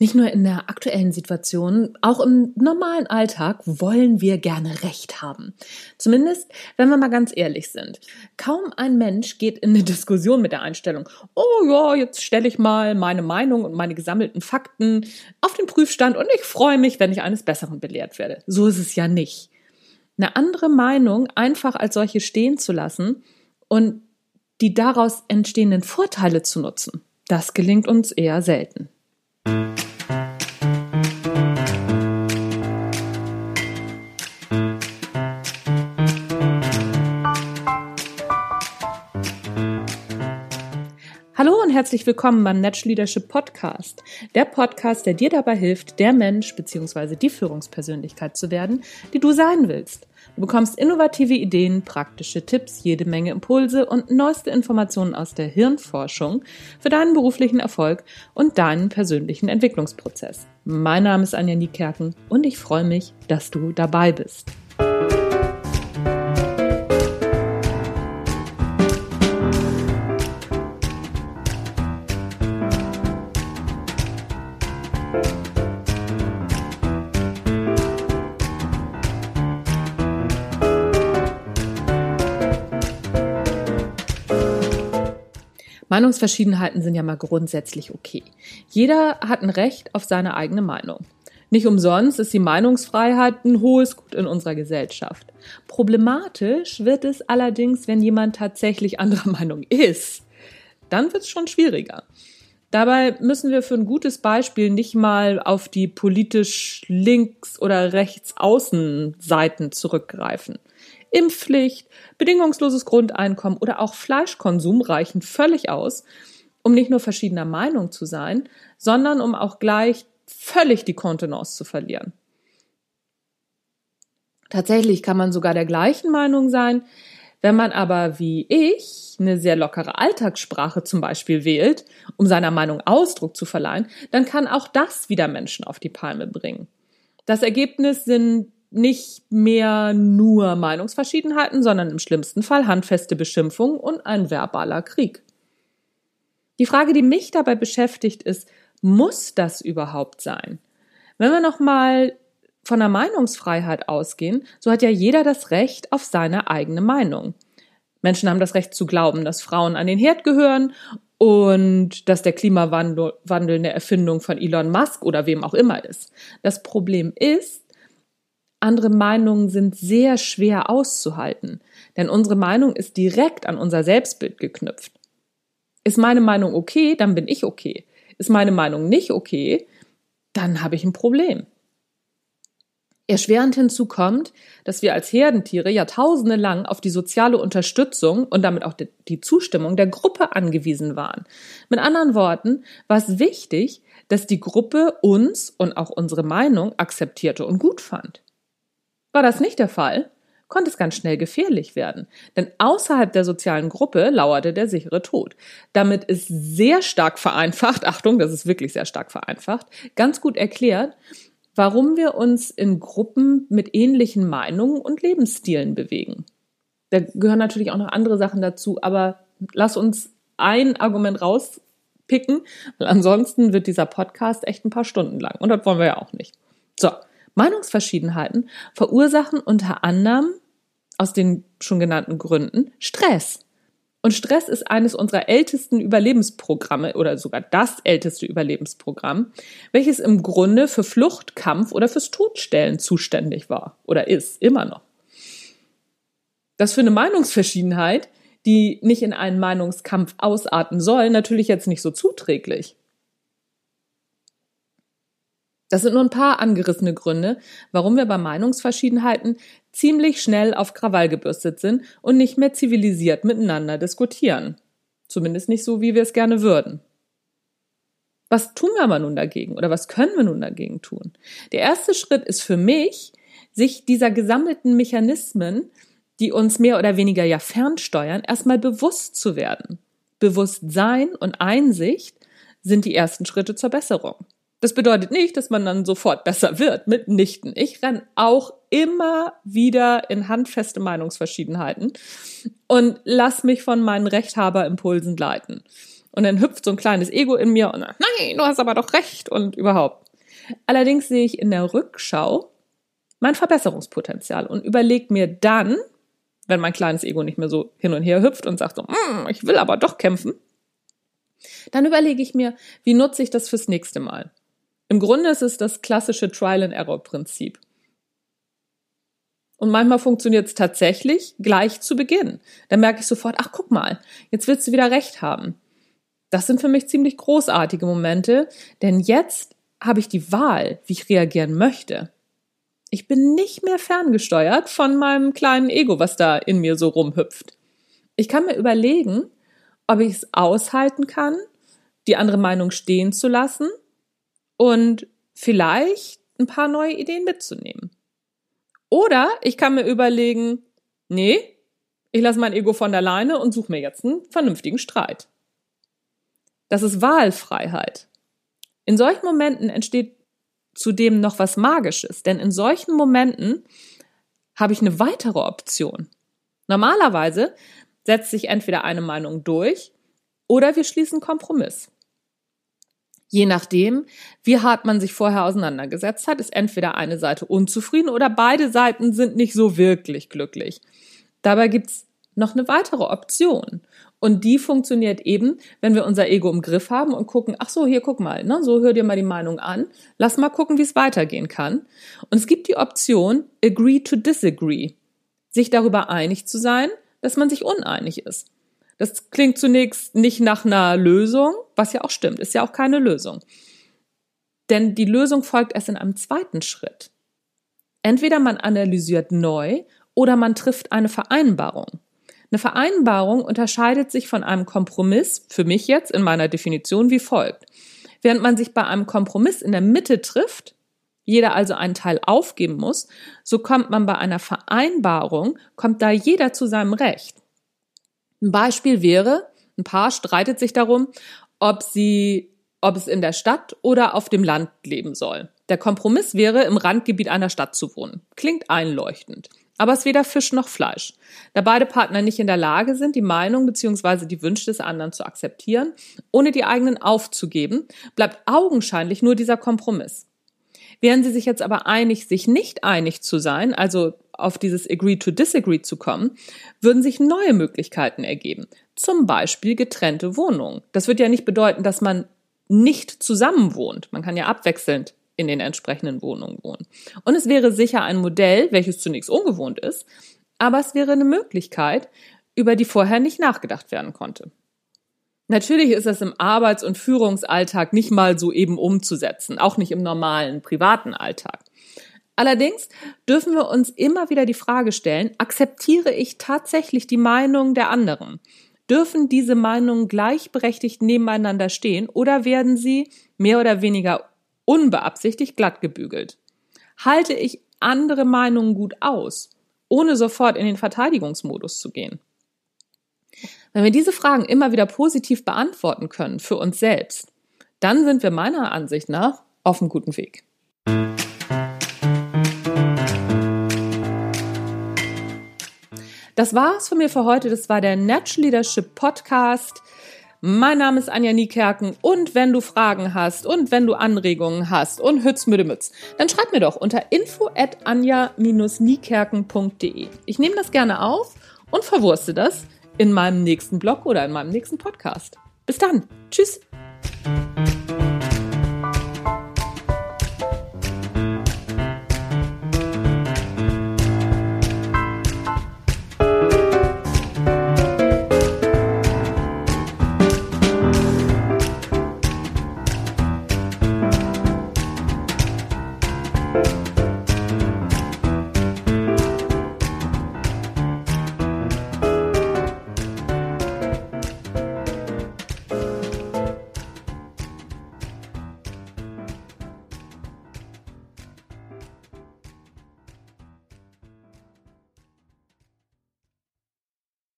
Nicht nur in der aktuellen Situation, auch im normalen Alltag wollen wir gerne Recht haben. Zumindest, wenn wir mal ganz ehrlich sind. Kaum ein Mensch geht in eine Diskussion mit der Einstellung, oh ja, jetzt stelle ich mal meine Meinung und meine gesammelten Fakten auf den Prüfstand und ich freue mich, wenn ich eines Besseren belehrt werde. So ist es ja nicht. Eine andere Meinung einfach als solche stehen zu lassen und die daraus entstehenden Vorteile zu nutzen, das gelingt uns eher selten. Herzlich willkommen beim Natural Leadership Podcast. Der Podcast, der dir dabei hilft, der Mensch bzw. die Führungspersönlichkeit zu werden, die du sein willst. Du bekommst innovative Ideen, praktische Tipps, jede Menge Impulse und neueste Informationen aus der Hirnforschung für deinen beruflichen Erfolg und deinen persönlichen Entwicklungsprozess. Mein Name ist Anja Niekerken und ich freue mich, dass du dabei bist. Meinungsverschiedenheiten sind ja mal grundsätzlich okay. Jeder hat ein Recht auf seine eigene Meinung. Nicht umsonst ist die Meinungsfreiheit ein hohes Gut in unserer Gesellschaft. Problematisch wird es allerdings, wenn jemand tatsächlich anderer Meinung ist. Dann wird es schon schwieriger. Dabei müssen wir für ein gutes Beispiel nicht mal auf die politisch links- oder rechtsaußen-Seiten zurückgreifen. Impfpflicht, bedingungsloses Grundeinkommen oder auch Fleischkonsum reichen völlig aus, um nicht nur verschiedener Meinung zu sein, sondern um auch gleich völlig die Kontenance zu verlieren. Tatsächlich kann man sogar der gleichen Meinung sein, wenn man aber wie ich eine sehr lockere Alltagssprache zum Beispiel wählt, um seiner Meinung Ausdruck zu verleihen, dann kann auch das wieder Menschen auf die Palme bringen. Das Ergebnis sind nicht mehr nur Meinungsverschiedenheiten, sondern im schlimmsten Fall handfeste Beschimpfung und ein verbaler Krieg. Die Frage, die mich dabei beschäftigt, ist, muss das überhaupt sein? Wenn wir nochmal von der Meinungsfreiheit ausgehen, so hat ja jeder das Recht auf seine eigene Meinung. Menschen haben das Recht zu glauben, dass Frauen an den Herd gehören und dass der Klimawandel eine Erfindung von Elon Musk oder wem auch immer ist. Das Problem ist, andere Meinungen sind sehr schwer auszuhalten, denn unsere Meinung ist direkt an unser Selbstbild geknüpft. Ist meine Meinung okay, dann bin ich okay. Ist meine Meinung nicht okay, dann habe ich ein Problem. Erschwerend hinzu kommt, dass wir als Herdentiere jahrtausende lang auf die soziale Unterstützung und damit auch die Zustimmung der Gruppe angewiesen waren. Mit anderen Worten, war es wichtig, dass die Gruppe uns und auch unsere Meinung akzeptierte und gut fand. War das nicht der Fall, konnte es ganz schnell gefährlich werden, denn außerhalb der sozialen Gruppe lauerte der sichere Tod. Damit ist sehr stark vereinfacht, Achtung, das ist wirklich sehr stark vereinfacht, ganz gut erklärt, warum wir uns in Gruppen mit ähnlichen Meinungen und Lebensstilen bewegen. Da gehören natürlich auch noch andere Sachen dazu, aber lass uns ein Argument rauspicken, weil ansonsten wird dieser Podcast echt ein paar Stunden lang und das wollen wir ja auch nicht. So, Meinungsverschiedenheiten verursachen unter anderem aus den schon genannten Gründen Stress. Und Stress ist eines unserer ältesten Überlebensprogramme oder sogar das älteste Überlebensprogramm, welches im Grunde für Flucht, Kampf oder fürs Todstellen zuständig war oder ist, immer noch. Das für eine Meinungsverschiedenheit, die nicht in einen Meinungskampf ausarten soll, natürlich jetzt nicht so zuträglich. Das sind nur ein paar angerissene Gründe, warum wir bei Meinungsverschiedenheiten ziemlich schnell auf Krawall gebürstet sind und nicht mehr zivilisiert miteinander diskutieren. Zumindest nicht so, wie wir es gerne würden. Was tun wir aber nun dagegen oder was können wir nun dagegen tun? Der erste Schritt ist für mich, sich dieser gesammelten Mechanismen, die uns mehr oder weniger ja fernsteuern, erstmal bewusst zu werden. Bewusstsein und Einsicht sind die ersten Schritte zur Besserung. Das bedeutet nicht, dass man dann sofort besser wird, mitnichten. Ich renn auch immer wieder in handfeste Meinungsverschiedenheiten und lass mich von meinen Rechthaberimpulsen leiten. Und dann hüpft so ein kleines Ego in mir und nein, du hast aber doch recht und überhaupt. Allerdings sehe ich in der Rückschau mein Verbesserungspotenzial und überlege mir dann, wenn mein kleines Ego nicht mehr so hin und her hüpft und sagt so, mm, ich will aber doch kämpfen, dann überlege ich mir, wie nutze ich das fürs nächste Mal. Im Grunde ist es das klassische Trial-and-Error-Prinzip. Und manchmal funktioniert es tatsächlich gleich zu Beginn. Dann merke ich sofort, ach guck mal, jetzt willst du wieder recht haben. Das sind für mich ziemlich großartige Momente, denn jetzt habe ich die Wahl, wie ich reagieren möchte. Ich bin nicht mehr ferngesteuert von meinem kleinen Ego, was da in mir so rumhüpft. Ich kann mir überlegen, ob ich es aushalten kann, die andere Meinung stehen zu lassen und vielleicht ein paar neue Ideen mitzunehmen. Oder ich kann mir überlegen, nee, ich lasse mein Ego von der Leine und suche mir jetzt einen vernünftigen Streit. Das ist Wahlfreiheit. In solchen Momenten entsteht zudem noch was Magisches, denn in solchen Momenten habe ich eine weitere Option. Normalerweise setzt sich entweder eine Meinung durch oder wir schließen Kompromiss. Je nachdem, wie hart man sich vorher auseinandergesetzt hat, ist entweder eine Seite unzufrieden oder beide Seiten sind nicht so wirklich glücklich. Dabei gibt's noch eine weitere Option. Und die funktioniert eben, wenn wir unser Ego im Griff haben und gucken, ach so, hier guck mal, ne, so hör dir mal die Meinung an, lass mal gucken, wie es weitergehen kann. Und es gibt die Option, agree to disagree, sich darüber einig zu sein, dass man sich uneinig ist. Das klingt zunächst nicht nach einer Lösung, was ja auch stimmt, ist ja auch keine Lösung. Denn die Lösung folgt erst in einem zweiten Schritt. Entweder man analysiert neu oder man trifft eine Vereinbarung. Eine Vereinbarung unterscheidet sich von einem Kompromiss, für mich jetzt in meiner Definition, wie folgt. Während man sich bei einem Kompromiss in der Mitte trifft, jeder also einen Teil aufgeben muss, so kommt man bei einer Vereinbarung, kommt da jeder zu seinem Recht. Ein Beispiel wäre, ein Paar streitet sich darum, ob sie, ob es in der Stadt oder auf dem Land leben soll. Der Kompromiss wäre, im Randgebiet einer Stadt zu wohnen. Klingt einleuchtend. Aber es ist weder Fisch noch Fleisch. Da beide Partner nicht in der Lage sind, die Meinung bzw. die Wünsche des anderen zu akzeptieren, ohne die eigenen aufzugeben, bleibt augenscheinlich nur dieser Kompromiss. Wären sie sich jetzt aber einig, sich nicht einig zu sein, also auf dieses Agree to Disagree zu kommen, würden sich neue Möglichkeiten ergeben. Zum Beispiel getrennte Wohnungen. Das wird ja nicht bedeuten, dass man nicht zusammen wohnt. Man kann ja abwechselnd in den entsprechenden Wohnungen wohnen. Und es wäre sicher ein Modell, welches zunächst ungewohnt ist, aber es wäre eine Möglichkeit, über die vorher nicht nachgedacht werden konnte. Natürlich ist das im Arbeits- und Führungsalltag nicht mal so eben umzusetzen, auch nicht im normalen privaten Alltag. Allerdings dürfen wir uns immer wieder die Frage stellen, akzeptiere ich tatsächlich die Meinung der anderen? Dürfen diese Meinungen gleichberechtigt nebeneinander stehen oder werden sie mehr oder weniger unbeabsichtigt glatt gebügelt? Halte ich andere Meinungen gut aus, ohne sofort in den Verteidigungsmodus zu gehen? Wenn wir diese Fragen immer wieder positiv beantworten können für uns selbst, dann sind wir meiner Ansicht nach auf einem guten Weg. Das war's von mir für heute. Das war der Natural Leadership Podcast. Mein Name ist Anja Niekerken und wenn du Fragen hast und wenn du Anregungen hast und Hützmüdemütz, dann schreib mir doch unter info at anja-niekerken.de. Ich nehme das gerne auf und verwurste das in meinem nächsten Blog oder in meinem nächsten Podcast. Bis dann. Tschüss.